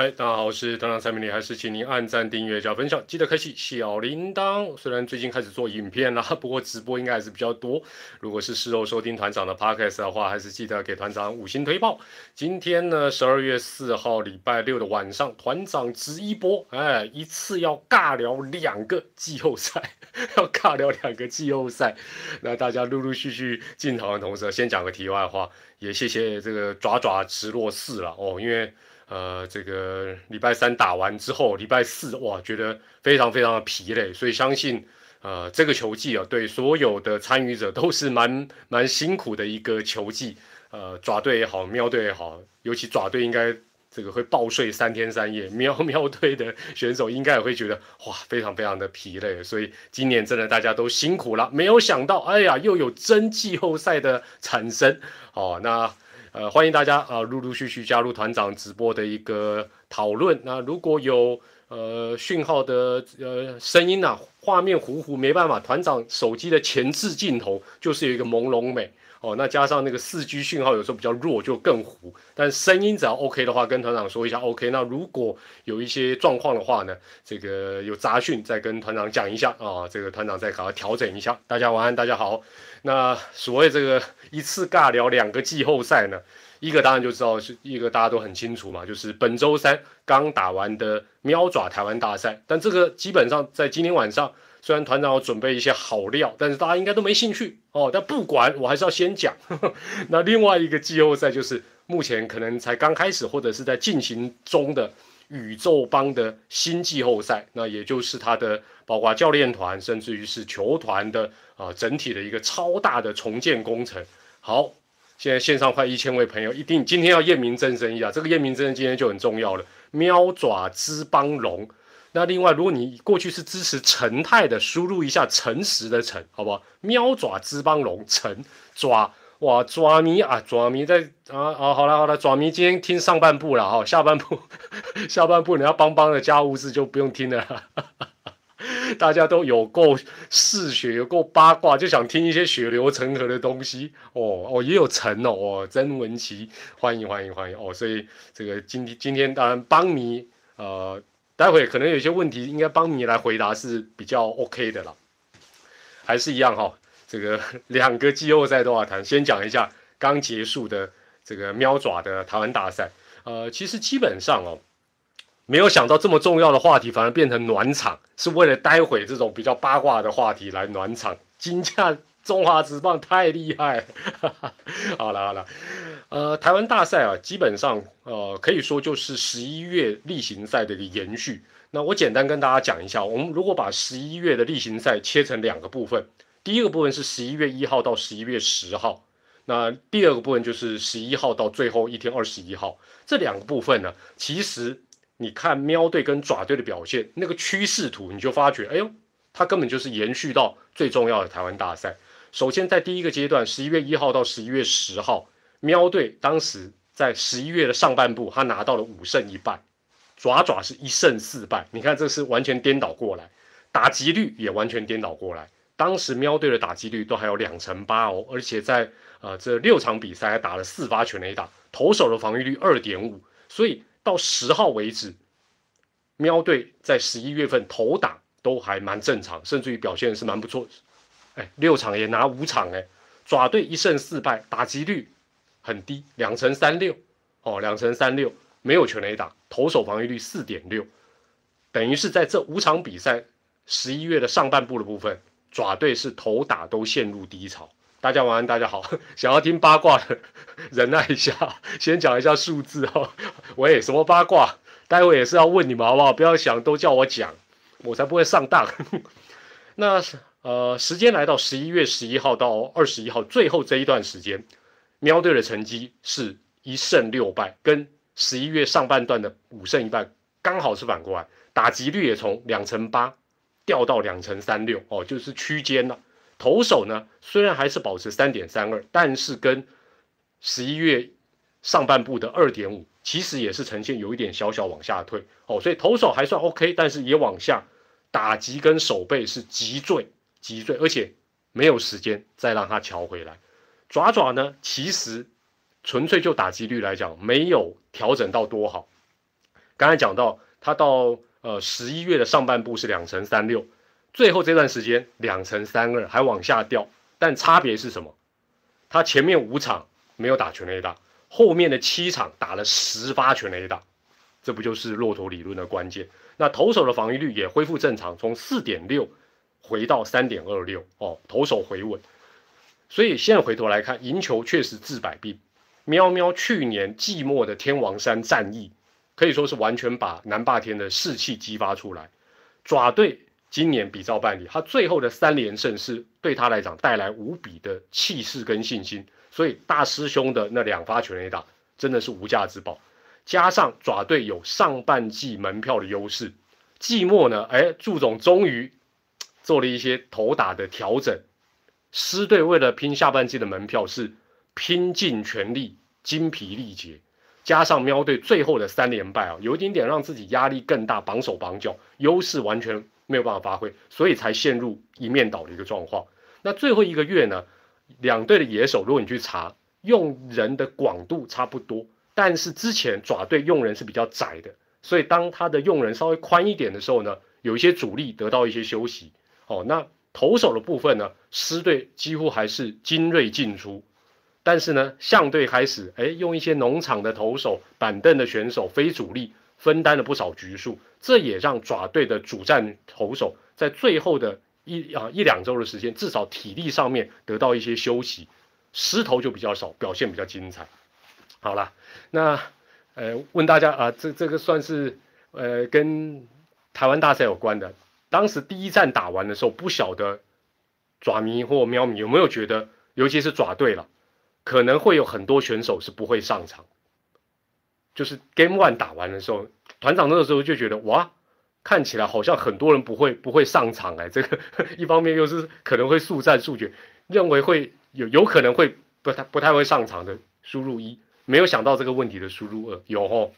嗨，大家好，我是团长蔡明礼，还是请您按赞、订阅、加分享，记得开启小铃铛。虽然最近开始做影片啦，不过直播应该还是比较多。如果是事后收听团长的 podcast 的话，还是记得给团长五星推爆。今天呢，十二月四号礼拜六的晚上，团长直一波，哎，一次要尬聊两个季后赛，要尬聊两个季后赛。那大家陆陆续续进场的同时，先讲个题外话，也谢谢这个爪爪直落四了哦，因为。呃，这个礼拜三打完之后，礼拜四哇，觉得非常非常的疲累，所以相信，呃，这个球季啊，对所有的参与者都是蛮蛮辛苦的一个球季。呃，爪队也好，喵队也好，尤其爪队应该这个会暴睡三天三夜，喵喵队的选手应该也会觉得哇，非常非常的疲累。所以今年真的大家都辛苦了，没有想到，哎呀，又有真季后赛的产生。哦，那。呃，欢迎大家啊，陆陆续续加入团长直播的一个讨论。那如果有呃讯号的呃声音呐，画面糊糊没办法，团长手机的前置镜头就是有一个朦胧美哦。那加上那个四 G 讯号有时候比较弱，就更糊。但声音只要 OK 的话，跟团长说一下 OK。那如果有一些状况的话呢，这个有杂讯再跟团长讲一下啊，这个团长再给他调整一下。大家晚安，大家好。那所谓这个一次尬聊两个季后赛呢，一个当然就知道是一个大家都很清楚嘛，就是本周三刚打完的喵爪台湾大赛。但这个基本上在今天晚上，虽然团长要准备一些好料，但是大家应该都没兴趣哦。但不管，我还是要先讲。那另外一个季后赛就是目前可能才刚开始或者是在进行中的宇宙帮的新季后赛，那也就是他的包括教练团，甚至于是球团的。啊，整体的一个超大的重建工程。好，现在线上快一千位朋友，一定今天要验明正身一下。这个验明正身今天就很重要了。喵爪之邦龙。那另外，如果你过去是支持陈泰的，输入一下诚实的诚，好不好？喵爪之邦龙，陈爪哇爪迷啊，爪迷在啊啊，好了好了，爪迷今天听上半部了哈，下半部 下半部你要邦邦的家务事就不用听了。大家都有够嗜血，有够八卦，就想听一些血流成河的东西哦哦，也有陈哦哦，曾文琪，欢迎欢迎欢迎哦，所以这个今天今天当然邦迷呃，待会可能有些问题应该帮你来回答是比较 OK 的啦，还是一样哈，这个 两个季后赛都要谈，先讲一下刚结束的这个喵爪的台湾大赛，呃，其实基本上哦。没有想到这么重要的话题反而变成暖场，是为了待会这种比较八卦的话题来暖场。金价中华职棒太厉害，好了好了，呃，台湾大赛啊，基本上呃可以说就是十一月例行赛的一个延续。那我简单跟大家讲一下，我们如果把十一月的例行赛切成两个部分，第一个部分是十一月一号到十一月十号，那第二个部分就是十一号到最后一天二十一号。这两个部分呢，其实。你看喵队跟爪队的表现，那个趋势图，你就发觉，哎呦，它根本就是延续到最重要的台湾大赛。首先，在第一个阶段，十一月一号到十一月十号，喵队当时在十一月的上半部，他拿到了五胜一败，爪爪是一胜四败。你看，这是完全颠倒过来，打击率也完全颠倒过来。当时喵队的打击率都还有两成八哦，而且在呃这六场比赛还打了四发全垒打，投手的防御率二点五，所以。到十号为止，喵队在十一月份投打都还蛮正常，甚至于表现是蛮不错。六场也拿五场，哎，爪队一胜四败，打击率很低，两成三六，哦，两成三六，没有全垒打，投手防御率四点六，等于是在这五场比赛十一月的上半部的部分，爪队是投打都陷入低潮。大家晚安，大家好。想要听八卦的，忍耐一下，先讲一下数字哦。喂，什么八卦？待会也是要问你们好不好？不要想都叫我讲，我才不会上当。那呃，时间来到十一月十一号到二十一号，最后这一段时间，喵队的成绩是一胜六败，跟十一月上半段的五胜一败刚好是反过来，打击率也从两成八掉到两成三六哦，就是区间了。投手呢，虽然还是保持三点三二，但是跟十一月上半部的二点五，其实也是呈现有一点小小往下退哦。所以投手还算 OK，但是也往下，打击跟手背是急坠击坠，而且没有时间再让他调回来。爪爪呢，其实纯粹就打击率来讲，没有调整到多好。刚才讲到他到呃十一月的上半部是两成三六，最后这段时间两成三二还往下掉，但差别是什么？他前面五场没有打全垒打，后面的七场打了十发全垒打，这不就是骆驼理论的关键？那投手的防御率也恢复正常，从四点六回到三点二六哦，投手回稳。所以现在回头来看，赢球确实治百病。喵喵去年季末的天王山战役，可以说是完全把南霸天的士气激发出来。爪队今年比照办理，他最后的三连胜是对他来讲带来无比的气势跟信心。所以大师兄的那两发全垒打真的是无价之宝。加上爪队有上半季门票的优势，季末呢，哎，祝总终于做了一些投打的调整。狮队为了拼下半季的门票，是拼尽全力、精疲力竭，加上喵队最后的三连败啊，有一点点让自己压力更大，绑手绑脚，优势完全没有办法发挥，所以才陷入一面倒的一个状况。那最后一个月呢，两队的野手，如果你去查，用人的广度差不多，但是之前爪队用人是比较窄的，所以当他的用人稍微宽一点的时候呢，有一些主力得到一些休息。哦，那。投手的部分呢，狮队几乎还是精锐进出，但是呢，象队开始哎用一些农场的投手、板凳的选手、非主力分担了不少局数，这也让爪队的主战投手在最后的一啊一两周的时间，至少体力上面得到一些休息，狮头就比较少，表现比较精彩。好了，那呃问大家啊，这这个算是呃跟台湾大赛有关的。当时第一站打完的时候，不晓得爪迷或喵迷有没有觉得，尤其是爪队了，可能会有很多选手是不会上场。就是 Game One 打完的时候，团长那个时候就觉得，哇，看起来好像很多人不会不会上场哎，这个 一方面又是可能会速战速决，认为会有有可能会不太不太会上场的输入一，没有想到这个问题的输入二有哦。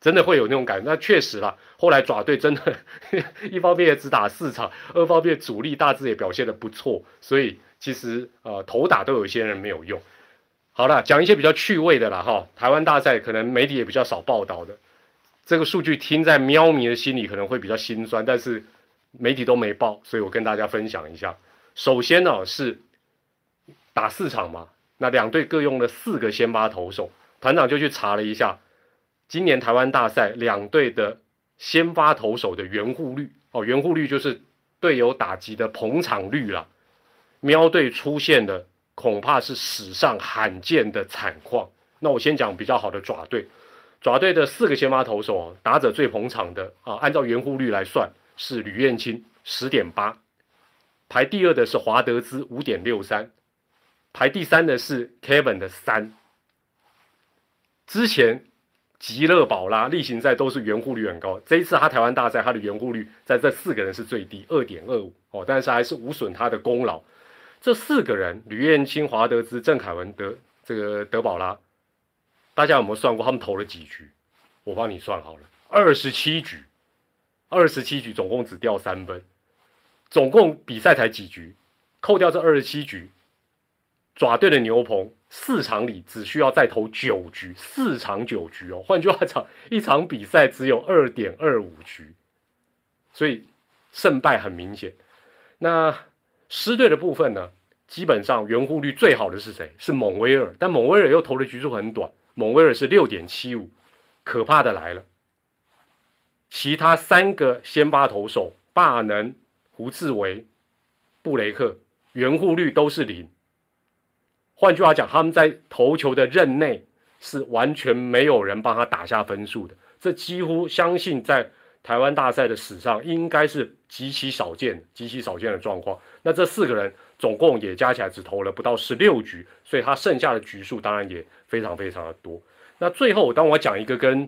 真的会有那种感觉，那确实啦。后来爪队真的，一方面也只打四场，二方面主力大致也表现的不错，所以其实呃头打都有些人没有用。好了，讲一些比较趣味的啦哈。台湾大赛可能媒体也比较少报道的，这个数据听在喵迷的心里可能会比较心酸，但是媒体都没报，所以我跟大家分享一下。首先呢是打四场嘛，那两队各用了四个先发投手，团长就去查了一下。今年台湾大赛两队的先发投手的援护率哦，援护率就是队友打击的捧场率了。喵队出现的恐怕是史上罕见的惨况。那我先讲比较好的爪队，爪队的四个先发投手打者最捧场的啊，按照援护率来算是吕彦青十点八，排第二的是华德兹五点六三，排第三的是 Kevin 的三。之前。吉勒宝拉例行赛都是援护率很高，这一次他台湾大赛他的援护率在这四个人是最低，二点二五哦，但是还是无损他的功劳。这四个人，吕彦青、华德兹、郑凯文、德这个德宝拉，大家有没有算过他们投了几局？我帮你算好了，二十七局，二十七局总共只掉三分，总共比赛才几局？扣掉这二十七局，爪队的牛棚。四场里只需要再投九局，四场九局哦。换句话讲，一场比赛只有二点二五局，所以胜败很明显。那狮队的部分呢？基本上援护率最好的是谁？是蒙威尔，但蒙威尔又投的局数很短，蒙威尔是六点七五。可怕的来了，其他三个先发投手霸能、胡志伟、布雷克援护率都是零。换句话讲，他们在投球的任内是完全没有人帮他打下分数的，这几乎相信在台湾大赛的史上应该是极其少见、极其少见的状况。那这四个人总共也加起来只投了不到十六局，所以他剩下的局数当然也非常非常的多。那最后，当我讲一个跟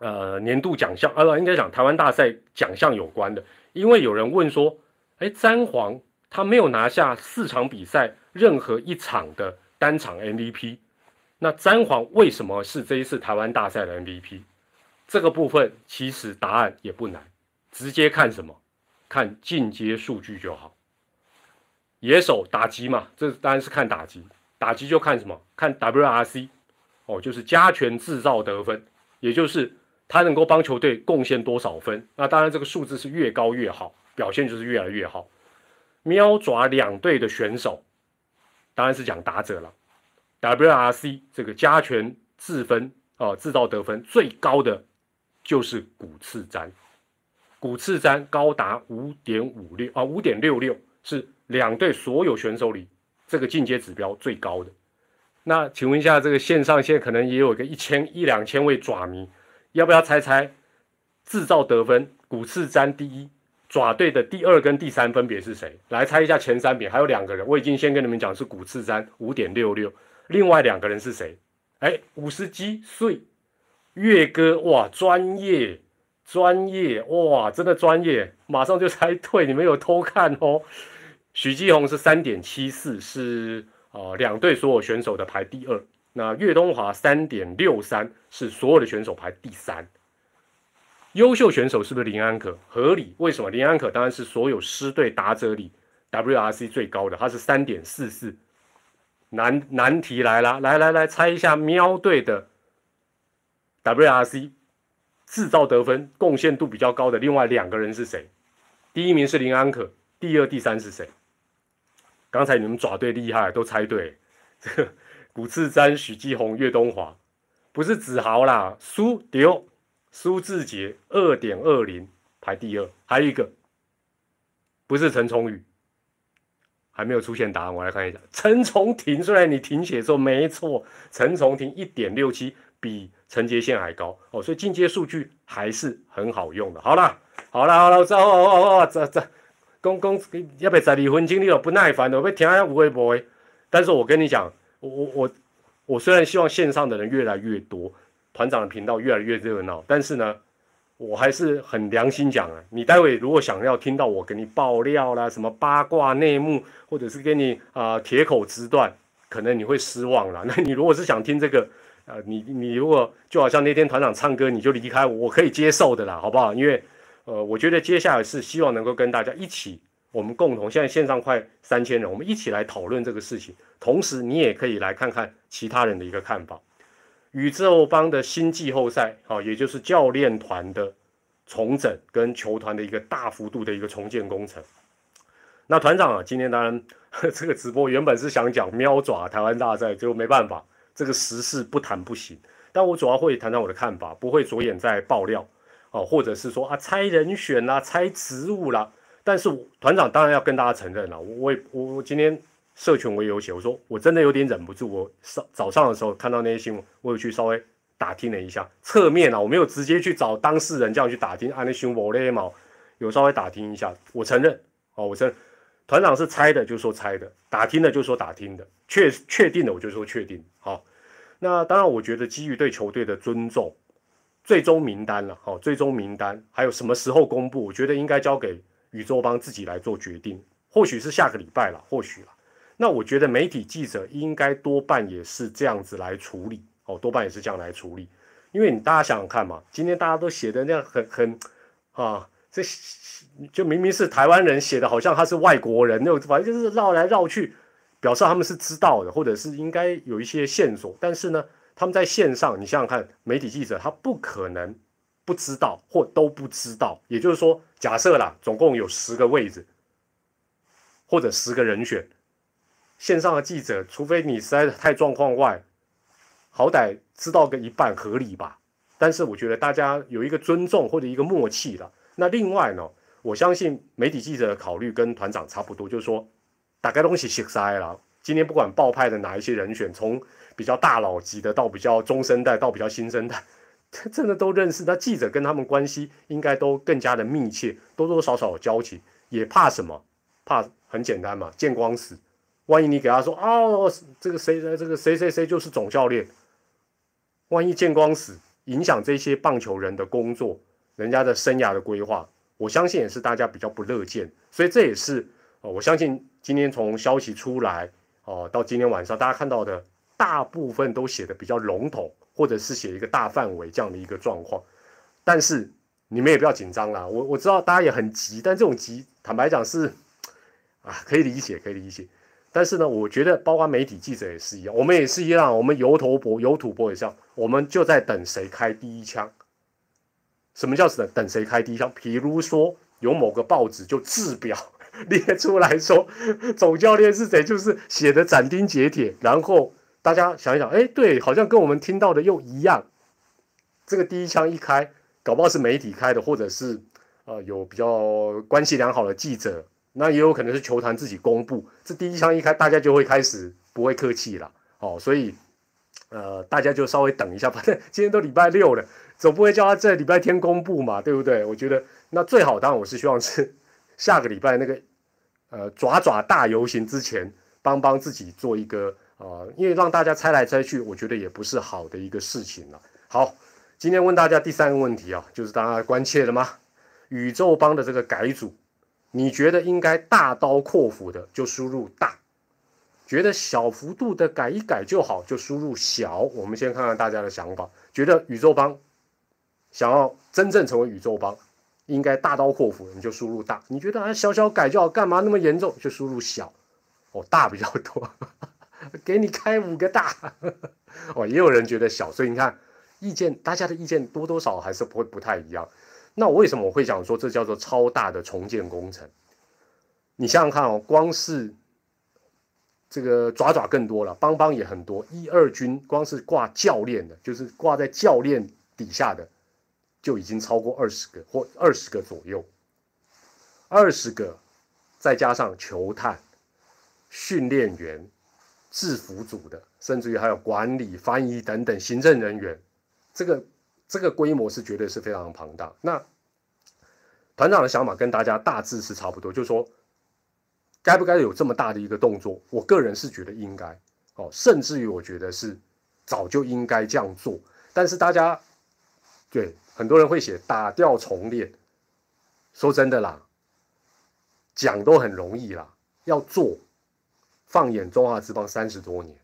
呃年度奖项，呃，应该讲台湾大赛奖项有关的，因为有人问说，哎，詹皇他没有拿下四场比赛。任何一场的单场 MVP，那詹皇为什么是这一次台湾大赛的 MVP？这个部分其实答案也不难，直接看什么？看进阶数据就好。野手打击嘛，这当然是看打击，打击就看什么？看 WRC，哦，就是加权制造得分，也就是他能够帮球队贡献多少分？那当然，这个数字是越高越好，表现就是越来越好。喵爪两队的选手，当然是讲打者了。WRC 这个加权制分哦，制造得分最高的就是古次詹，古次詹高达五点五六啊，五点六六是两队所有选手里这个进阶指标最高的。那请问一下，这个线上现在可能也有一个一千一两千位爪迷。要不要猜猜制造得分？古次詹第一，爪队的第二跟第三分别是谁？来猜一下前三名，还有两个人，我已经先跟你们讲是古次詹五点六六，另外两个人是谁？哎，五十几岁，月哥哇，专业专业哇，真的专业，马上就猜对，你们有偷看哦。许继红是三点七四，是啊两队所有选手的排第二。那岳东华三点六三是所有的选手排第三，优秀选手是不是林安可？合理？为什么？林安可当然是所有师队打者里 WRC 最高的，他是三点四四。难难题来了，来来来，猜一下喵队的 WRC 制造得分贡献度比较高的另外两个人是谁？第一名是林安可，第二、第三是谁？刚才你们爪队厉害，都猜对，这个。古次詹、许继红、岳东华，不是子豪啦，苏丢、苏志杰二点二零排第二，还有一个不是陈崇宇，还没有出现答案，我来看一下。陈崇廷，虽然你停写说没错，陈崇廷一点六七比陈杰宪还高哦，所以进阶数据还是很好用的。好了，好了，好了，这哦哦哦，这这公公要不要十二分钟你了不耐烦的，我要听下有会不会？但是我跟你讲。我我我我虽然希望线上的人越来越多，团长的频道越来越热闹，但是呢，我还是很良心讲啊，你待会如果想要听到我给你爆料啦，什么八卦内幕，或者是给你啊铁口直断，可能你会失望了。那你如果是想听这个，呃，你你如果就好像那天团长唱歌你就离开，我可以接受的啦，好不好？因为呃，我觉得接下来是希望能够跟大家一起。我们共同现在线上快三千人，我们一起来讨论这个事情。同时，你也可以来看看其他人的一个看法。宇宙方的新季后赛，好，也就是教练团的重整跟球团的一个大幅度的一个重建工程。那团长啊，今天当然 这个直播原本是想讲喵爪台湾大赛，就没办法，这个时事不谈不行。但我主要会谈谈我的看法，不会着眼在爆料哦，或者是说啊猜人选啦、猜职务啦。但是团长当然要跟大家承认了，我我我今天社群我也有写，我说我真的有点忍不住，我早早上的时候看到那些新闻，我有去稍微打听了一下，侧面啊，我没有直接去找当事人这样去打听，安那新闻咧嘛，有稍微打听一下，我承认哦，我承认团长是猜的就说猜的，打听的就说打听的，确确定的我就说确定，好，那当然我觉得基于对球队的尊重，最终名单了，好，最终名单还有什么时候公布，我觉得应该交给。宇宙帮自己来做决定，或许是下个礼拜了，或许了。那我觉得媒体记者应该多半也是这样子来处理哦，多半也是这样来处理。因为你大家想想看嘛，今天大家都写的那样很很啊，这就明明是台湾人写的，好像他是外国人，那种反正就是绕来绕去，表示他们是知道的，或者是应该有一些线索。但是呢，他们在线上，你想想看，媒体记者他不可能。不知道或都不知道，也就是说，假设啦，总共有十个位置，或者十个人选，线上的记者，除非你实在太状况外，好歹知道个一半合理吧。但是我觉得大家有一个尊重或者一个默契了。那另外呢，我相信媒体记者的考虑跟团长差不多，就是说，大概东西写塞了。今天不管报派的哪一些人选，从比较大佬级的到比较中生代到比较新生代。真的都认识，那记者跟他们关系应该都更加的密切，多多少少有交情，也怕什么？怕很简单嘛，见光死。万一你给他说哦，这个谁这个谁谁谁就是总教练，万一见光死，影响这些棒球人的工作，人家的生涯的规划，我相信也是大家比较不乐见。所以这也是哦，我相信今天从消息出来哦，到今天晚上大家看到的大部分都写的比较笼统。或者是写一个大范围这样的一个状况，但是你们也不要紧张啦。我我知道大家也很急，但这种急，坦白讲是啊，可以理解，可以理解。但是呢，我觉得包括媒体记者也是一样，我们也是一样，我们油头博油土博也是样，我们就在等谁开第一枪，什么叫等等谁开第一枪？比如说有某个报纸就制表列出来说总教练是谁，就是写的斩钉截铁。然后大家想一想，哎，对，好像跟我们听到的又一样。这个第一枪一开，搞不好是媒体开的，或者是呃有比较关系良好的记者，那也有可能是球团自己公布。这第一枪一开，大家就会开始不会客气了。哦，所以呃大家就稍微等一下，反正今天都礼拜六了。总不会叫他在礼拜天公布嘛，对不对？我觉得那最好，当然我是希望是 下个礼拜那个呃爪爪大游行之前，帮帮自己做一个呃，因为让大家猜来猜去，我觉得也不是好的一个事情了。好，今天问大家第三个问题啊，就是大家关切的吗？宇宙帮的这个改组，你觉得应该大刀阔斧的就输入大，觉得小幅度的改一改就好，就输入小。我们先看看大家的想法，觉得宇宙帮。想要真正成为宇宙帮，应该大刀阔斧，你就输入大。你觉得啊，小小改就好，干嘛那么严重？就输入小。哦，大比较多，给你开五个大。哦，也有人觉得小，所以你看，意见大家的意见多多少还是不会不太一样。那我为什么我会讲说这叫做超大的重建工程？你想想看哦，光是这个爪爪更多了，邦邦也很多，一二军光是挂教练的，就是挂在教练底下的。就已经超过二十个或二十个左右，二十个，再加上球探、训练员、制服组的，甚至于还有管理、翻译等等行政人员，这个这个规模是绝对是非常庞大。那团长的想法跟大家大致是差不多，就是说，该不该有这么大的一个动作？我个人是觉得应该哦，甚至于我觉得是早就应该这样做。但是大家对。很多人会写打掉重练，说真的啦，讲都很容易啦，要做，放眼中华之邦三十多年，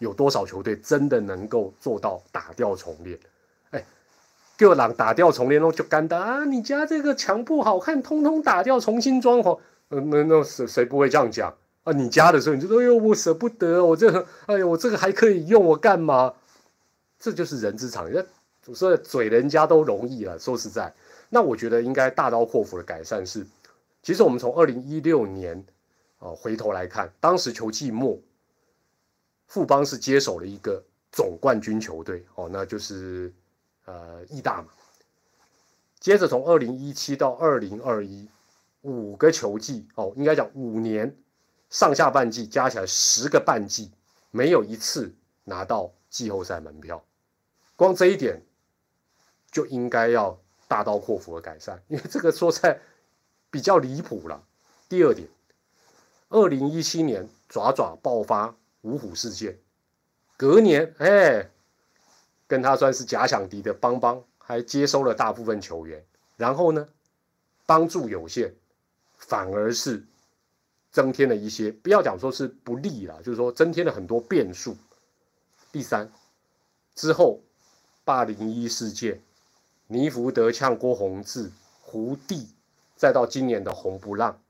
有多少球队真的能够做到打掉重练？哎，个朗打掉重练喽，就干的啊！你家这个墙不好看，通通打掉，重新装潢。嗯，那那谁谁不会这样讲啊？你家的时候你就说，哎呦，我舍不得，我这个，哎呦，我这个还可以用，我干嘛？这就是人之常情。所以嘴人家都容易了，说实在，那我觉得应该大刀阔斧的改善是，其实我们从二零一六年啊回头来看，当时球季末，富邦是接手了一个总冠军球队哦，那就是呃义大嘛。接着从二零一七到二零二一五个球季哦，应该讲五年上下半季加起来十个半季，没有一次拿到季后赛门票，光这一点。就应该要大刀阔斧的改善，因为这个说在比较离谱了。第二点，二零一七年爪爪爆发五虎事件，隔年哎，跟他算是假想敌的邦邦还接收了大部分球员，然后呢，帮助有限，反而是增添了一些，不要讲说是不利了，就是说增添了很多变数。第三，之后霸凌一事件。尼福德呛郭宏志，胡弟，再到今年的红不让，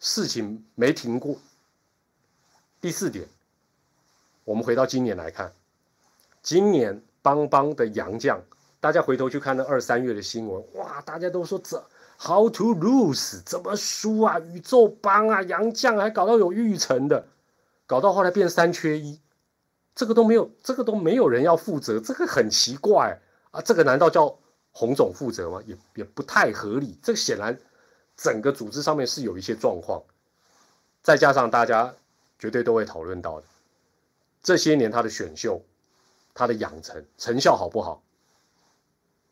事情没停过。第四点，我们回到今年来看，今年邦邦的洋将，大家回头去看那二三月的新闻，哇，大家都说这 how to lose 怎么输啊？宇宙邦啊，洋将还搞到有预成的，搞到后来变三缺一，这个都没有，这个都没有人要负责，这个很奇怪。啊，这个难道叫洪总负责吗？也也不太合理。这显然整个组织上面是有一些状况，再加上大家绝对都会讨论到的，这些年他的选秀、他的养成成效好不好？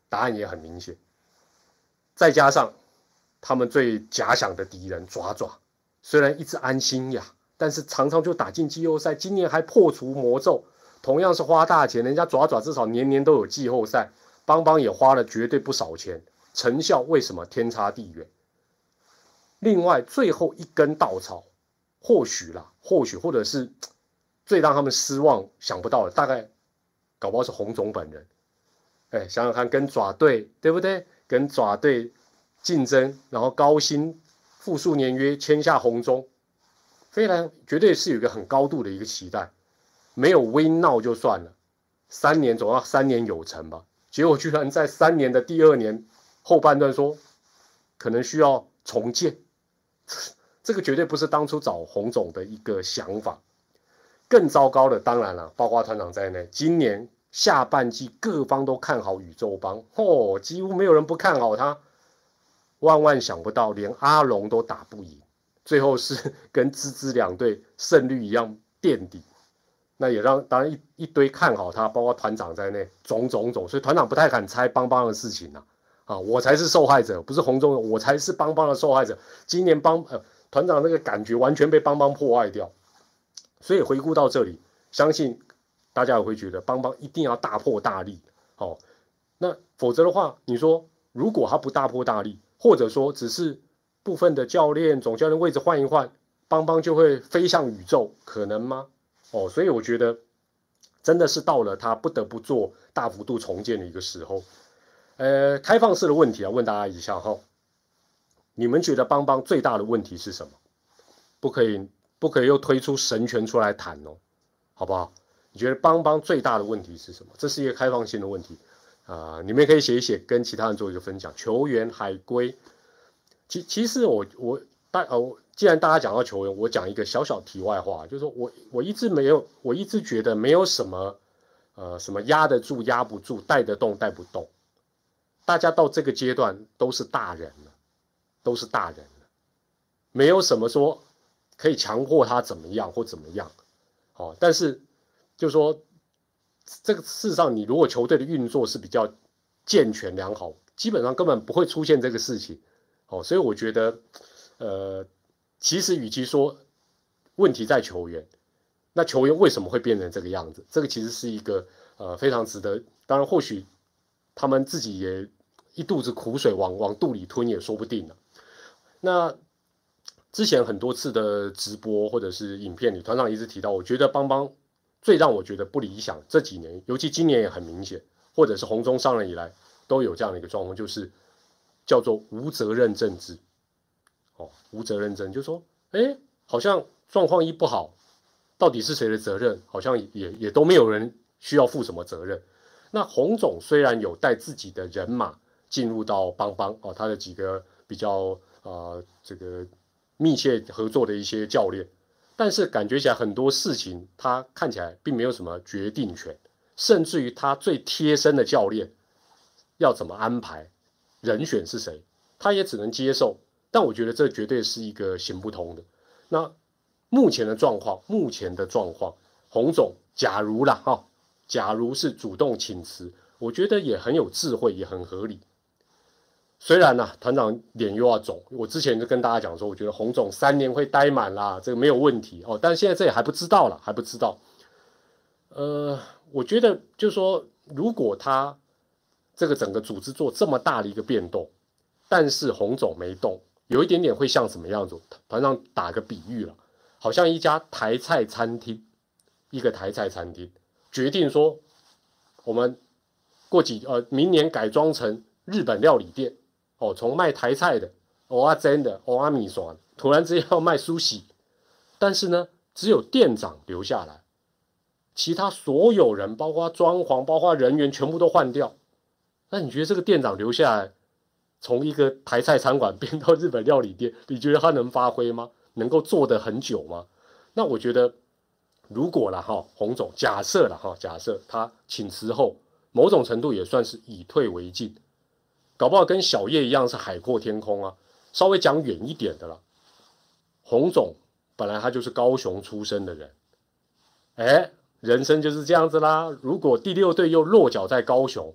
答案也很明显。再加上他们最假想的敌人爪爪，虽然一直安心呀，但是常常就打进季后赛，今年还破除魔咒。同样是花大钱，人家爪爪至少年年都有季后赛，邦邦也花了绝对不少钱，成效为什么天差地远？另外最后一根稻草，或许啦，或许或者是最让他们失望、想不到的，大概搞不好是洪总本人。哎，想想看，跟爪队对不对？跟爪队竞争，然后高薪复数年约签下红中，非常绝对是有一个很高度的一个期待。没有微闹就算了，三年总要三年有成吧？结果居然在三年的第二年后半段说，可能需要重建，这个绝对不是当初找洪总的一个想法。更糟糕的，当然了，包括团长在内，今年下半季各方都看好宇宙帮，哦，几乎没有人不看好他。万万想不到，连阿龙都打不赢，最后是 跟芝芝两队胜率一样垫底。那也让当然一一堆看好他，包括团长在内，种种种，所以团长不太敢猜邦邦的事情呐。啊，我才是受害者，不是红中，我才是邦邦的受害者。今年邦呃团长那个感觉完全被邦邦破坏掉。所以回顾到这里，相信大家也会觉得邦邦一定要大破大立，好，那否则的话，你说如果他不大破大立，或者说只是部分的教练、总教练位置换一换，邦邦就会飞向宇宙，可能吗？哦，所以我觉得真的是到了他不得不做大幅度重建的一个时候。呃，开放式的问题啊，问大家一下哈，你们觉得邦邦最大的问题是什么？不可以。不可以又推出神权出来谈哦，好不好？你觉得邦邦最大的问题是什么？这是一个开放性的问题啊，你们可以写一写，跟其他人做一个分享。球员海归，其其实我我大呃，既然大家讲到球员，我讲一个小小题外话，就是说我我一直没有，我一直觉得没有什么呃什么压得住压不住，带得动带不动，大家到这个阶段都是大人了，都是大人了，没有什么说。可以强迫他怎么样或怎么样，哦，但是就是说，这个事实上，你如果球队的运作是比较健全良好，基本上根本不会出现这个事情，哦，所以我觉得，呃，其实与其说问题在球员，那球员为什么会变成这个样子？这个其实是一个呃非常值得，当然或许他们自己也一肚子苦水往往肚里吞也说不定了，那。之前很多次的直播或者是影片里，团长一直提到，我觉得邦邦最让我觉得不理想。这几年，尤其今年也很明显，或者是红中上任以来都有这样的一个状况，就是叫做无责任政治。哦，无责任政，就说，哎，好像状况一不好，到底是谁的责任？好像也也都没有人需要负什么责任。那洪总虽然有带自己的人马进入到邦邦哦，他的几个比较啊这个。密切合作的一些教练，但是感觉起来很多事情他看起来并没有什么决定权，甚至于他最贴身的教练要怎么安排人选是谁，他也只能接受。但我觉得这绝对是一个行不通的。那目前的状况，目前的状况，洪总，假如啦哈，假如是主动请辞，我觉得也很有智慧，也很合理。虽然呢，团长脸又要肿，我之前就跟大家讲说，我觉得洪总三年会待满啦，这个没有问题哦。但现在这也还不知道了，还不知道。呃，我觉得就是说，如果他这个整个组织做这么大的一个变动，但是洪总没动，有一点点会像什么样子？团长打个比喻了，好像一家台菜餐厅，一个台菜餐厅决定说，我们过几呃明年改装成日本料理店。哦，从卖台菜的，蚵仔煎的，蚵仔米线，突然之间要卖苏喜，但是呢，只有店长留下来，其他所有人，包括装潢，包括人员，全部都换掉。那你觉得这个店长留下来，从一个台菜餐馆 变到日本料理店，你觉得他能发挥吗？能够做得很久吗？那我觉得，如果了哈，洪总假设了哈，假设他请辞后，某种程度也算是以退为进。搞不好跟小叶一样是海阔天空啊！稍微讲远一点的了，洪总本来他就是高雄出生的人，哎，人生就是这样子啦。如果第六队又落脚在高雄，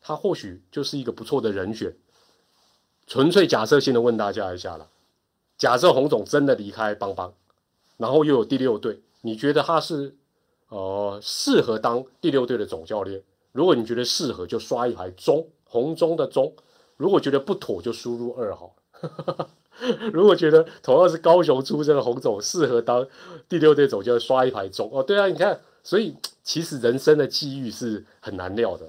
他或许就是一个不错的人选。纯粹假设性的问大家一下了，假设洪总真的离开邦邦，然后又有第六队，你觉得他是呃适合当第六队的总教练？如果你觉得适合，就刷一排中。红中的中，如果觉得不妥，就输入二号。如果觉得同样是高雄出身的洪总适合当第六队总，就要刷一排中。哦，对啊，你看，所以其实人生的际遇是很难料的。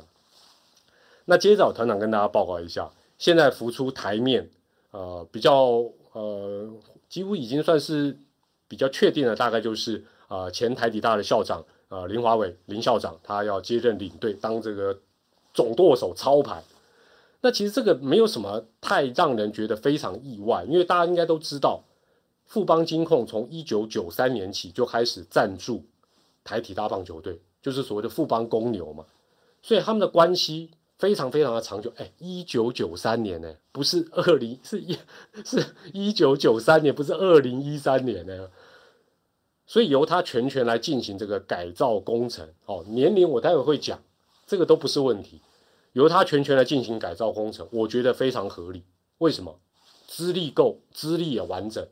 那接着团长跟大家报告一下，现在浮出台面，呃，比较呃，几乎已经算是比较确定的，大概就是啊，前台底大的校长啊林华伟林校长，他要接任领队当这个。总舵手操盘。那其实这个没有什么太让人觉得非常意外，因为大家应该都知道，富邦金控从一九九三年起就开始赞助台体大棒球队，就是所谓的富邦公牛嘛，所以他们的关系非常非常的长久。哎，一九九三年呢，不是二零，是一，是一九九三年，不是二零一三年呢。所以由他全权来进行这个改造工程，哦，年龄我待会会讲，这个都不是问题。由他全权来进行改造工程，我觉得非常合理。为什么？资历够，资历也完整，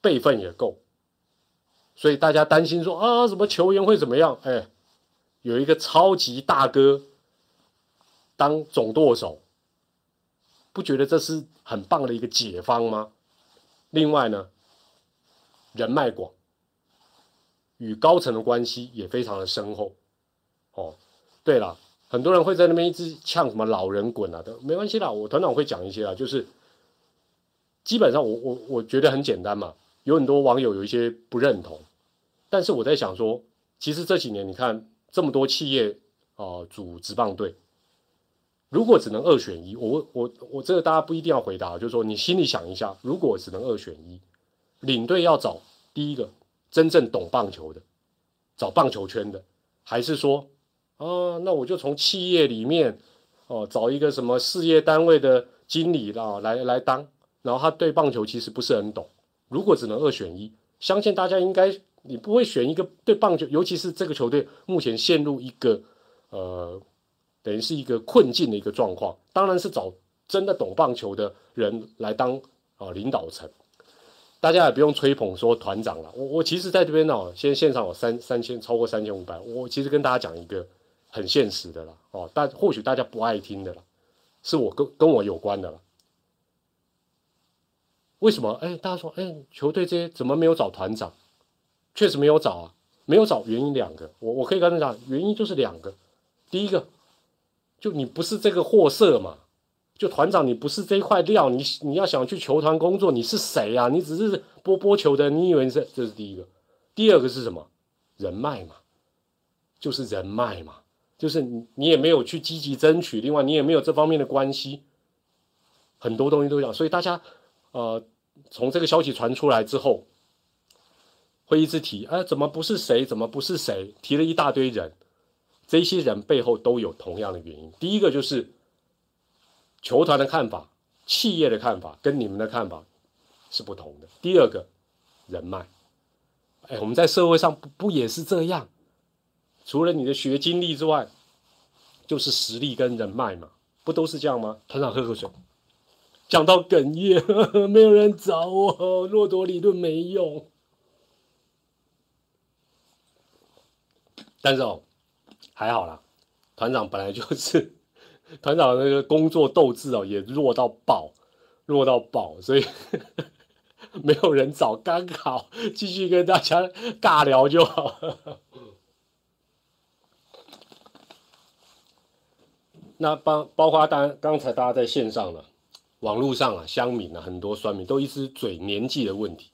辈分也够。所以大家担心说啊，什么球员会怎么样？哎，有一个超级大哥当总舵手，不觉得这是很棒的一个解方吗？另外呢，人脉广，与高层的关系也非常的深厚。哦，对了。很多人会在那边一直呛什么老人滚啊的，没关系啦，我团长会讲一些啊，就是基本上我我我觉得很简单嘛，有很多网友有一些不认同，但是我在想说，其实这几年你看这么多企业啊组职棒队，如果只能二选一，我我我这个大家不一定要回答，就是说你心里想一下，如果只能二选一，领队要找第一个真正懂棒球的，找棒球圈的，还是说？啊，那我就从企业里面哦找一个什么事业单位的经理啦来来当，然后他对棒球其实不是很懂。如果只能二选一，相信大家应该你不会选一个对棒球，尤其是这个球队目前陷入一个呃等于是一个困境的一个状况，当然是找真的懂棒球的人来当啊领导层。大家也不用吹捧说团长了，我我其实在这边呢，现在线上有三三千超过三千五百，我其实跟大家讲一个。很现实的啦，哦，但或许大家不爱听的啦，是我跟跟我有关的了。为什么？哎，大家说，哎，球队这些怎么没有找团长？确实没有找啊，没有找，原因两个，我我可以跟你讲，原因就是两个。第一个，就你不是这个货色嘛，就团长你不是这块料，你你要想去球团工作，你是谁呀？你只是波波球的，你以为是？这是第一个。第二个是什么？人脉嘛，就是人脉嘛。就是你，你也没有去积极争取，另外你也没有这方面的关系，很多东西都讲，所以大家，呃，从这个消息传出来之后，会一直提，哎，怎么不是谁？怎么不是谁？提了一大堆人，这些人背后都有同样的原因。第一个就是球团的看法，企业的看法跟你们的看法是不同的。第二个，人脉，哎，我们在社会上不不也是这样？除了你的学经历之外，就是实力跟人脉嘛，不都是这样吗？团长喝口水，讲到哽咽，没有人找我，骆驼理论没用。但是哦，还好啦，团长本来就是 团长那个工作斗志哦，也弱到爆，弱到爆，所以 没有人找，刚好继续跟大家尬聊就好。那包包括当刚才大家在线上了，网络上啊，乡民啊，很多酸民都一直嘴年纪的问题，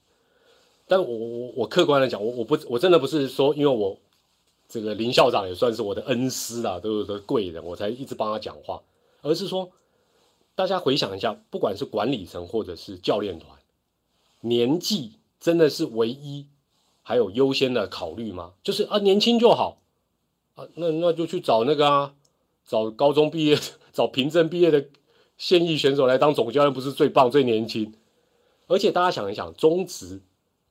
但我我我客观来讲，我我不我真的不是说，因为我这个林校长也算是我的恩师啊，都是贵人，我才一直帮他讲话，而是说，大家回想一下，不管是管理层或者是教练团，年纪真的是唯一还有优先的考虑吗？就是啊，年轻就好啊，那那就去找那个啊。找高中毕业、找凭证毕业的现役选手来当总教练，不是最棒、最年轻？而且大家想一想，中职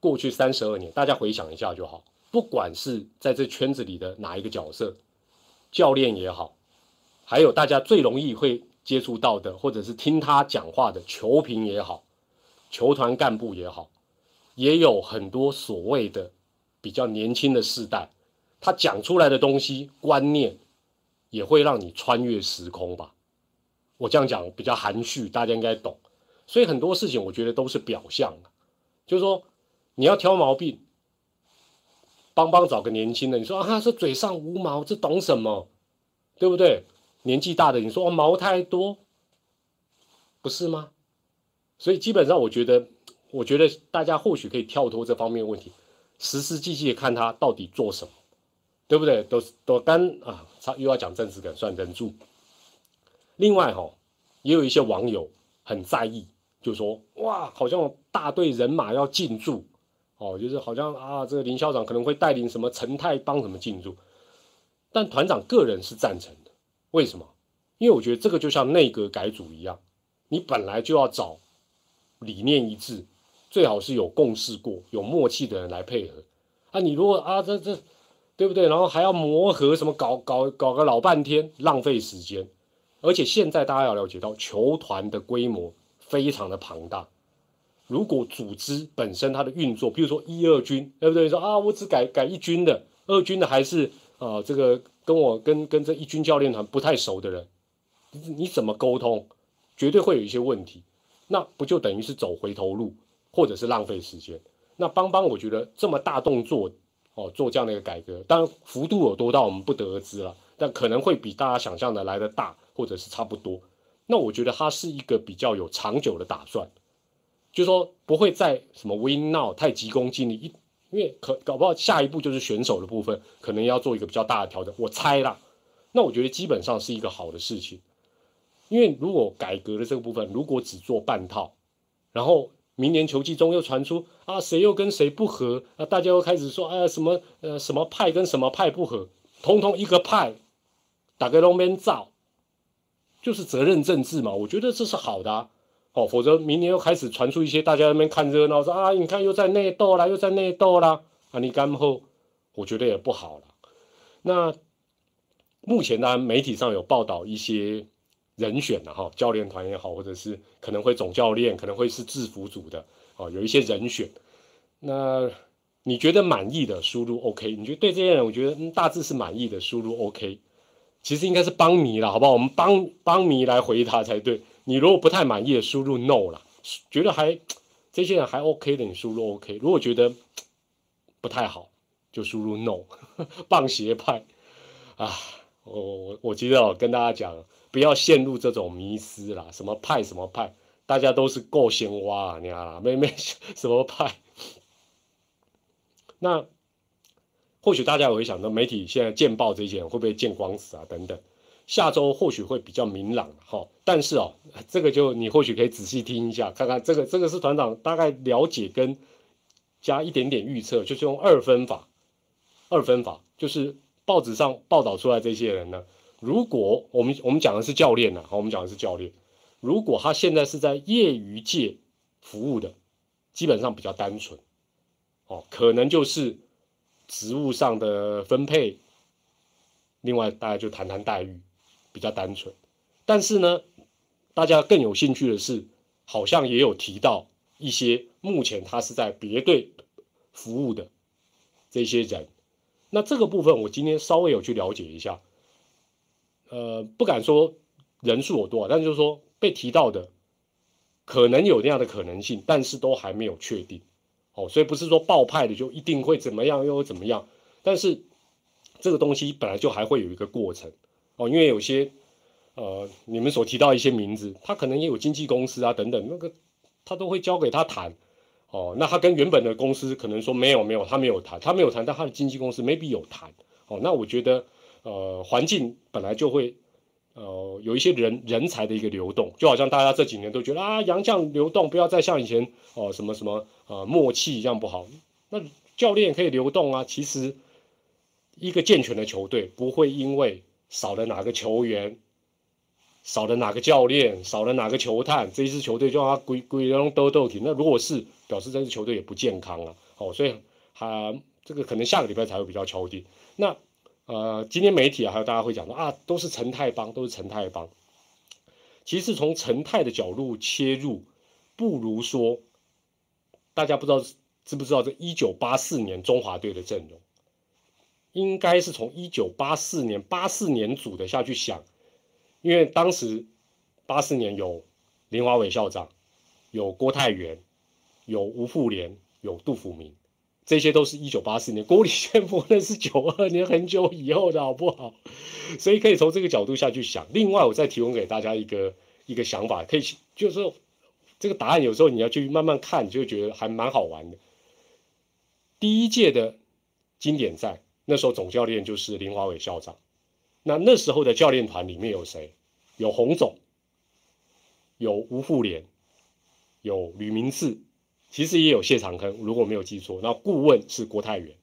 过去三十二年，大家回想一下就好。不管是在这圈子里的哪一个角色，教练也好，还有大家最容易会接触到的，或者是听他讲话的球评也好，球团干部也好，也有很多所谓的比较年轻的世代，他讲出来的东西、观念。也会让你穿越时空吧，我这样讲比较含蓄，大家应该懂。所以很多事情我觉得都是表象的，就是说你要挑毛病，帮帮找个年轻的，你说啊，这嘴上无毛，这懂什么？对不对？年纪大的你说毛太多，不是吗？所以基本上我觉得，我觉得大家或许可以跳脱这方面问题，实实际际的看他到底做什么，对不对？都都干啊。他又要讲政治梗，算忍住。另外哈，也有一些网友很在意，就说哇，好像大队人马要进驻，哦，就是好像啊，这个林校长可能会带领什么陈泰帮什么进驻，但团长个人是赞成的。为什么？因为我觉得这个就像内阁改组一样，你本来就要找理念一致，最好是有共识过、有默契的人来配合。啊，你如果啊这这，对不对？然后还要磨合什么，搞搞搞个老半天，浪费时间。而且现在大家要了解到，球团的规模非常的庞大。如果组织本身它的运作，比如说一二军，对不对？说啊，我只改改一军的，二军的还是啊，这个跟我跟跟这一军教练团不太熟的人，你怎么沟通？绝对会有一些问题。那不就等于是走回头路，或者是浪费时间？那邦邦，我觉得这么大动作哦，做这样的一个改革，当然幅度有多大，我们不得而知了。但可能会比大家想象的来的大。或者是差不多，那我觉得它是一个比较有长久的打算，就说不会在什么 win now 太急功近利，因为可搞不好下一步就是选手的部分，可能要做一个比较大的调整。我猜啦，那我觉得基本上是一个好的事情，因为如果改革的这个部分如果只做半套，然后明年球季中又传出啊谁又跟谁不和，啊大家又开始说啊什么呃什么派跟什么派不和，通通一个派，打个龙边造。就是责任政治嘛，我觉得这是好的啊哦，否则明年又开始传出一些大家那边看热闹，说啊，你看又在内斗啦，又在内斗啦，啊，你干后，我觉得也不好了。那目前呢，媒体上有报道一些人选的哈，教练团也好，或者是可能会总教练，可能会是制服组的哦，有一些人选。那你觉得满意的输入 OK？你觉得对这些人，我觉得，大致是满意的输入 OK。其实应该是帮迷了，好不好？我们帮帮迷来回答才对。你如果不太满意的，输入 no 了；觉得还这些人还 OK 的，你输入 OK。如果觉得不太好，就输入 no。棒鞋派啊，我我我记得跟大家讲，不要陷入这种迷思啦。什么派什么派，大家都是够先挖啊，你看啦，妹妹 什么派？那。或许大家也会想到，媒体现在见报这些人会不会见光死啊？等等，下周或许会比较明朗哈。但是哦，这个就你或许可以仔细听一下，看看这个这个是团长大概了解跟加一点点预测，就是用二分法。二分法就是报纸上报道出来这些人呢，如果我们我们讲的是教练呢，好，我们讲的是教练，如果他现在是在业余界服务的，基本上比较单纯，哦，可能就是。职务上的分配，另外大家就谈谈待遇，比较单纯。但是呢，大家更有兴趣的是，好像也有提到一些目前他是在别队服务的这些人。那这个部分我今天稍微有去了解一下，呃，不敢说人数有多少，但就是说被提到的可能有那样的可能性，但是都还没有确定。哦，所以不是说爆派的就一定会怎么样又怎么样，但是这个东西本来就还会有一个过程。哦，因为有些呃你们所提到一些名字，他可能也有经纪公司啊等等，那个他都会交给他谈。哦，那他跟原本的公司可能说没有没有，他没有谈，他没有谈，但他的经纪公司 maybe 有谈。哦，那我觉得呃环境本来就会。呃，有一些人人才的一个流动，就好像大家这几年都觉得啊，洋将流动不要再像以前哦什么什么呃默契一样不好。那教练可以流动啊，其实一个健全的球队不会因为少了哪个球员、少了哪个教练、少了哪个球探，这一支球队就让他归归拢斗斗停。那如果是表示这支球队也不健康啊，哦，所以还这个可能下个礼拜才会比较敲定。那。呃，今天媒体啊，还有大家会讲到啊，都是陈泰帮，都是陈泰帮。其实从陈泰的角度切入，不如说，大家不知道知不知道这一九八四年中华队的阵容，应该是从一九八四年八四年组的下去想，因为当时八四年有林华伟校长，有郭泰源，有吴富连，有杜甫明。这些都是一九八四年，郭李先夫那是九二年，很久以后的好不好？所以可以从这个角度下去想。另外，我再提供给大家一个一个想法，可以就是说这个答案，有时候你要去慢慢看，就觉得还蛮好玩的。第一届的经典赛，那时候总教练就是林华伟校长，那那时候的教练团里面有谁？有洪总，有吴富连，有吕明志，其实也有谢长亨，如果没有记错。那顾问是郭泰源，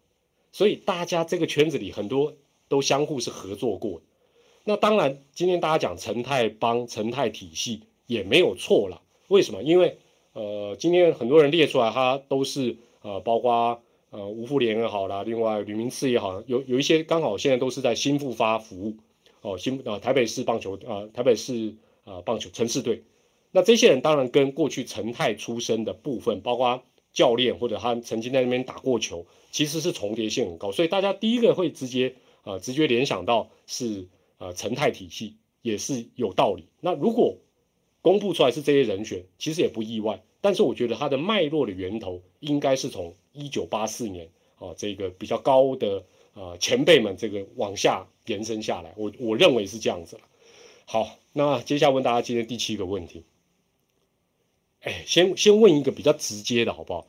所以大家这个圈子里很多都相互是合作过。那当然，今天大家讲陈泰帮、陈泰体系也没有错了。为什么？因为呃，今天很多人列出来，他都是呃，包括呃吴富连也好啦，另外吕明次也好，有有一些刚好现在都是在新复发服务哦，新啊台北市棒球啊台北市啊棒球城市队。那这些人当然跟过去陈泰出身的部分，包括教练或者他曾经在那边打过球，其实是重叠性很高，所以大家第一个会直接啊直接联想到是啊陈泰体系，也是有道理。那如果公布出来是这些人选，其实也不意外。但是我觉得它的脉络的源头应该是从一九八四年啊这个比较高的啊前辈们这个往下延伸下来。我我认为是这样子了。好，那接下来问大家今天第七个问题。哎，先先问一个比较直接的好不好？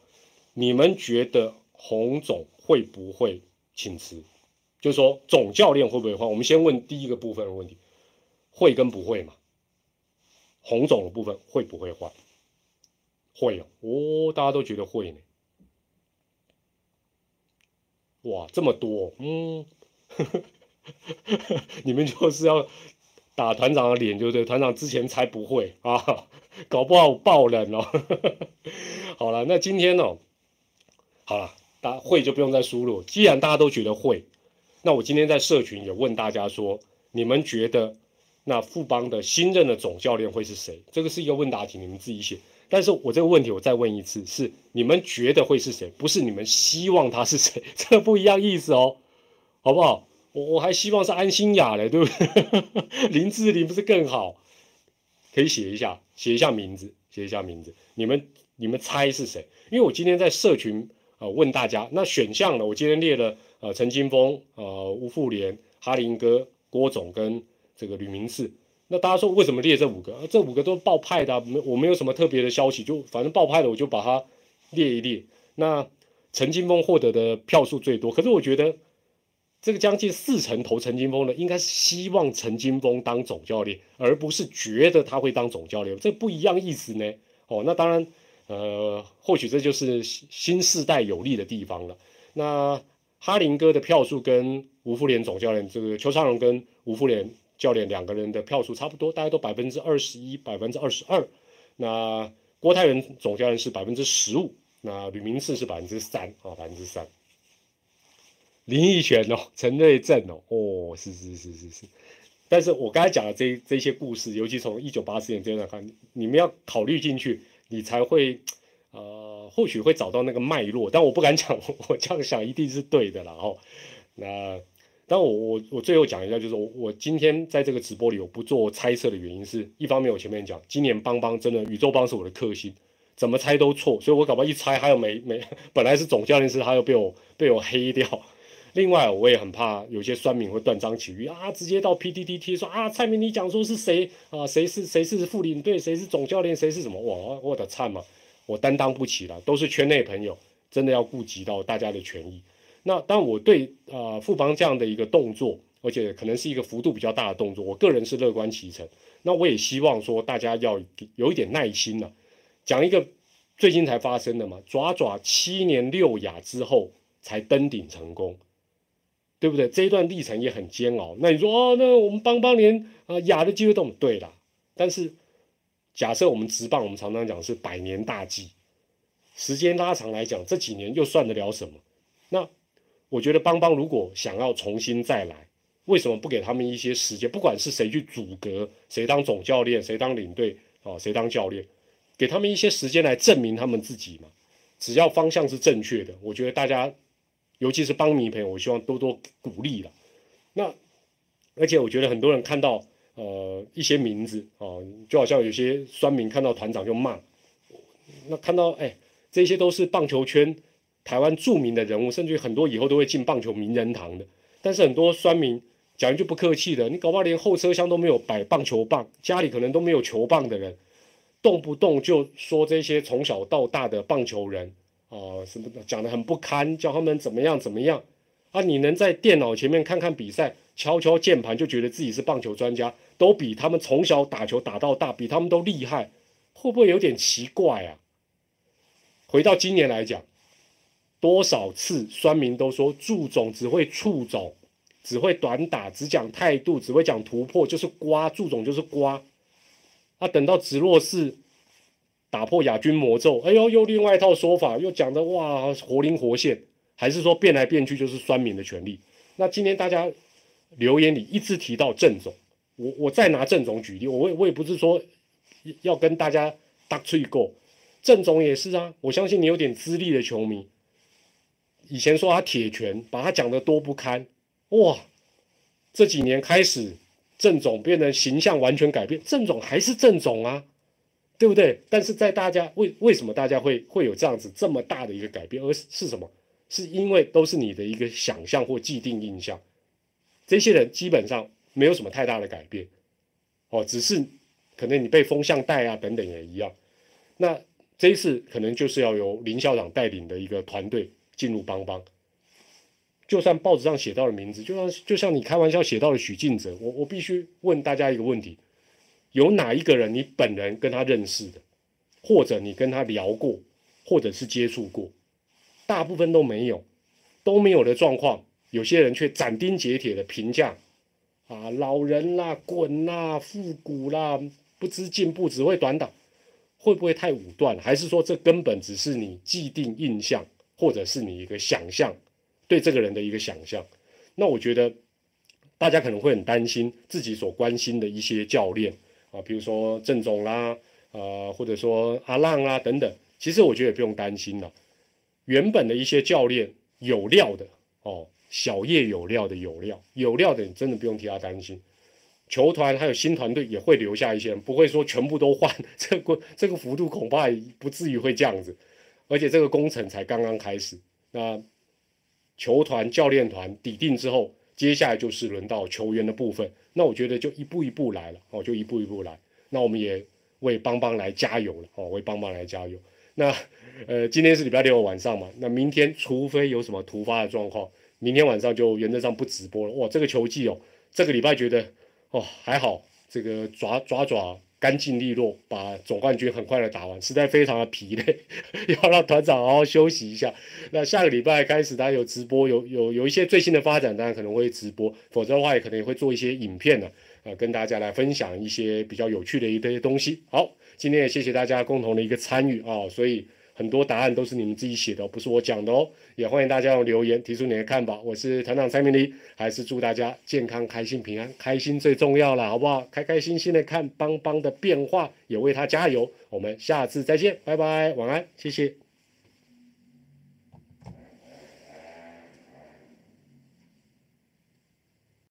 你们觉得洪总会不会请辞？就是说总教练会不会换？我们先问第一个部分的问题，会跟不会嘛？洪总的部分会不会换？会哦，哦，大家都觉得会呢。哇，这么多，嗯，你们就是要打团长的脸，对不对？团长之前才不会啊，搞不好爆冷哦。好了，那今天呢？好了，大会就不用再输入。既然大家都觉得会，那我今天在社群也问大家说，你们觉得？那富邦的新任的总教练会是谁？这个是一个问答题，你们自己写。但是我这个问题我再问一次，是你们觉得会是谁？不是你们希望他是谁？这个不一样意思哦，好不好？我我还希望是安心雅嘞，对不对？林志玲不是更好？可以写一下，写一下名字，写一下名字。你们你们猜是谁？因为我今天在社群啊问大家，那选项呢？我今天列了呃陈金峰、呃吴富连、哈林哥、郭总跟。这个吕明志，那大家说为什么列这五个？这五个都是爆派的啊，没我没有什么特别的消息，就反正爆派的我就把它列一列。那陈金峰获得的票数最多，可是我觉得这个将近四成投陈金峰的，应该是希望陈金峰当总教练，而不是觉得他会当总教练，这不一样意思呢。哦，那当然，呃，或许这就是新世代有利的地方了。那哈林哥的票数跟吴富连总教练，这个邱昌荣跟吴富连。教练两个人的票数差不多，大概都百分之二十一、百分之二十二。那郭泰元总教练是百分之十五，那吕明志是百分之三啊，百分之三。林奕璇哦，陈瑞正哦，哦，是是是是是。但是我刚才讲的这这些故事，尤其从一九八四年这段看，你们要考虑进去，你才会呃，或许会找到那个脉络。但我不敢讲，我这样想一定是对的了哦。那。但我我我最后讲一下，就是我我今天在这个直播里我不做猜测的原因是，一方面我前面讲，今年邦邦真的宇宙邦是我的克星，怎么猜都错，所以我搞不好一猜，还有没没 本来是总教练是他又被我被我黑掉。另外我也很怕有些酸民会断章取义啊，直接到 PTT 说啊，蔡明你讲说是谁啊，谁是谁是副领队，谁是总教练，谁是什么？哇，我的菜嘛，我担当不起了，都是圈内朋友，真的要顾及到大家的权益。那当我对啊富邦这样的一个动作，而且可能是一个幅度比较大的动作，我个人是乐观其成。那我也希望说大家要有一点耐心呢。讲一个最近才发生的嘛，爪爪七年六亚之后才登顶成功，对不对？这一段历程也很煎熬。那你说哦，那我们邦邦连啊亚的机会都对啦。但是假设我们直棒，我们常常讲是百年大计，时间拉长来讲，这几年又算得了什么？那我觉得邦邦如果想要重新再来，为什么不给他们一些时间？不管是谁去阻隔，谁当总教练，谁当领队，啊，谁当教练，给他们一些时间来证明他们自己嘛。只要方向是正确的，我觉得大家，尤其是邦迷朋友，我希望多多鼓励了。那而且我觉得很多人看到呃一些名字啊，就好像有些酸民看到团长就骂，那看到哎，这些都是棒球圈。台湾著名的人物，甚至于很多以后都会进棒球名人堂的。但是很多酸民讲一句不客气的，你搞不好连后车厢都没有摆棒球棒，家里可能都没有球棒的人，动不动就说这些从小到大的棒球人啊什么的，讲的很不堪，叫他们怎么样怎么样啊？你能在电脑前面看看比赛，敲敲键盘就觉得自己是棒球专家，都比他们从小打球打到大，比他们都厉害，会不会有点奇怪啊？回到今年来讲，多少次酸民都说祝总只会触总，只会短打，只讲态度，只会讲突破，就是瓜，祝总就是瓜。啊，等到直落式打破亚军魔咒，哎呦，又另外一套说法，又讲的哇活灵活现，还是说变来变去就是酸民的权利？那今天大家留言里一直提到郑总，我我再拿郑总举例，我我也不是说要跟大家打吹够。郑总也是啊，我相信你有点资历的球迷，以前说他铁拳，把他讲的多不堪，哇，这几年开始，郑总变得形象完全改变，郑总还是郑总啊，对不对？但是在大家为为什么大家会会有这样子这么大的一个改变，而是是什么？是因为都是你的一个想象或既定印象，这些人基本上没有什么太大的改变，哦，只是可能你被风向带啊等等也一样，那。这一次可能就是要由林校长带领的一个团队进入帮帮。就算报纸上写到了名字，就像就像你开玩笑写到了许晋哲，我我必须问大家一个问题：有哪一个人你本人跟他认识的，或者你跟他聊过，或者是接触过？大部分都没有，都没有的状况，有些人却斩钉截铁的评价：啊，老人啦，滚啦，复古啦，不知进步，只会短打。会不会太武断？还是说这根本只是你既定印象，或者是你一个想象对这个人的一个想象？那我觉得大家可能会很担心自己所关心的一些教练啊，比如说郑总啦，呃，或者说阿浪啦等等。其实我觉得也不用担心了。原本的一些教练有料的哦，小叶有料的有料有料的，你真的不用替他担心。球团还有新团队也会留下一些人，不会说全部都换，这个这个幅度恐怕不至于会这样子，而且这个工程才刚刚开始。那球团、教练团抵定之后，接下来就是轮到球员的部分。那我觉得就一步一步来了哦，就一步一步来。那我们也为邦邦来加油了哦，为邦邦来加油。那呃，今天是礼拜六晚上嘛，那明天除非有什么突发的状况，明天晚上就原则上不直播了。哇，这个球技哦，这个礼拜觉得。哦，还好，这个爪爪爪干净利落，把总冠军很快的打完，实在非常的疲累，要让团长好好休息一下。那下个礼拜开始，大家有直播，有有有一些最新的发展，当然可能会直播，否则的话也可能也会做一些影片呢，呃，跟大家来分享一些比较有趣的一些东西。好，今天也谢谢大家共同的一个参与啊，所以。很多答案都是你们自己写的，不是我讲的哦。也欢迎大家留言提出你的看法。我是团长蔡明黎，还是祝大家健康、开心、平安，开心最重要了，好不好？开开心心的看邦邦的变化，也为他加油。我们下次再见，拜拜，晚安，谢谢。